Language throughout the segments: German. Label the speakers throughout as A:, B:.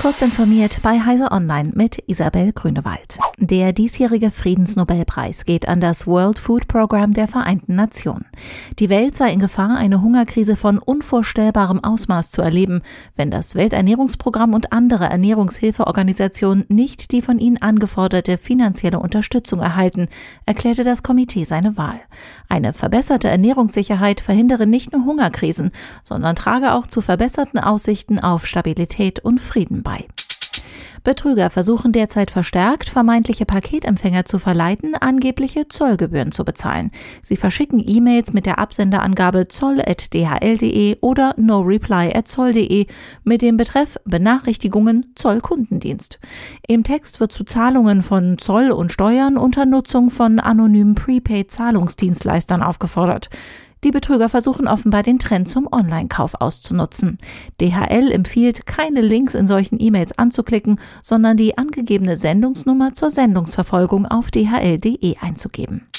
A: Kurz informiert bei Heise Online mit Isabel Grünewald. Der diesjährige Friedensnobelpreis geht an das World Food Program der Vereinten Nationen. Die Welt sei in Gefahr, eine Hungerkrise von unvorstellbarem Ausmaß zu erleben, wenn das Welternährungsprogramm und andere Ernährungshilfeorganisationen nicht die von ihnen angeforderte finanzielle Unterstützung erhalten, erklärte das Komitee seine Wahl. Eine verbesserte Ernährungssicherheit verhindere nicht nur Hungerkrisen, sondern trage auch zu verbesserten Aussichten auf Stabilität und Frieden bei bei. Betrüger versuchen derzeit verstärkt, vermeintliche Paketempfänger zu verleiten, angebliche Zollgebühren zu bezahlen. Sie verschicken E-Mails mit der Absenderangabe zoll.dhl.de oder noreply.zoll.de mit dem Betreff Benachrichtigungen Zollkundendienst. Im Text wird zu Zahlungen von Zoll und Steuern unter Nutzung von anonymen Prepaid-Zahlungsdienstleistern aufgefordert. Die Betrüger versuchen offenbar den Trend zum Online-Kauf auszunutzen. DHL empfiehlt, keine Links in solchen E-Mails anzuklicken, sondern die angegebene Sendungsnummer zur Sendungsverfolgung auf dhl.de einzugeben.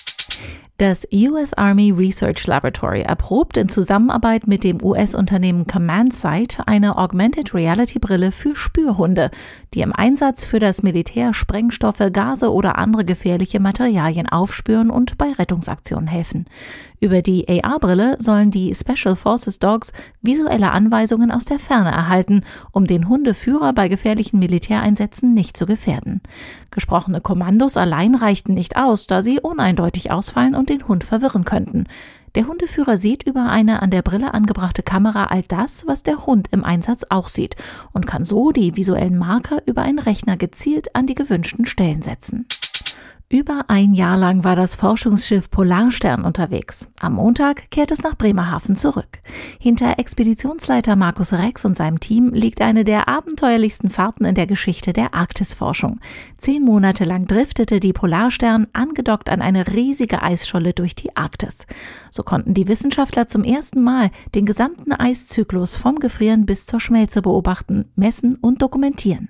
A: Das US Army Research Laboratory erprobt in Zusammenarbeit mit dem US-Unternehmen Command Sight eine Augmented Reality Brille für Spürhunde, die im Einsatz für das Militär Sprengstoffe, Gase oder andere gefährliche Materialien aufspüren und bei Rettungsaktionen helfen. Über die AR-Brille sollen die Special Forces Dogs visuelle Anweisungen aus der Ferne erhalten, um den Hundeführer bei gefährlichen Militäreinsätzen nicht zu gefährden. Gesprochene Kommandos allein reichten nicht aus, da sie uneindeutig ausfallen und den Hund verwirren könnten. Der Hundeführer sieht über eine an der Brille angebrachte Kamera all das, was der Hund im Einsatz auch sieht und kann so die visuellen Marker über einen Rechner gezielt an die gewünschten Stellen setzen. Über ein Jahr lang war das Forschungsschiff Polarstern unterwegs. Am Montag kehrt es nach Bremerhaven zurück. Hinter Expeditionsleiter Markus Rex und seinem Team liegt eine der abenteuerlichsten Fahrten in der Geschichte der Arktisforschung. Zehn Monate lang driftete die Polarstern angedockt an eine riesige Eisscholle durch die Arktis. So konnten die Wissenschaftler zum ersten Mal den gesamten Eiszyklus vom Gefrieren bis zur Schmelze beobachten, messen und dokumentieren.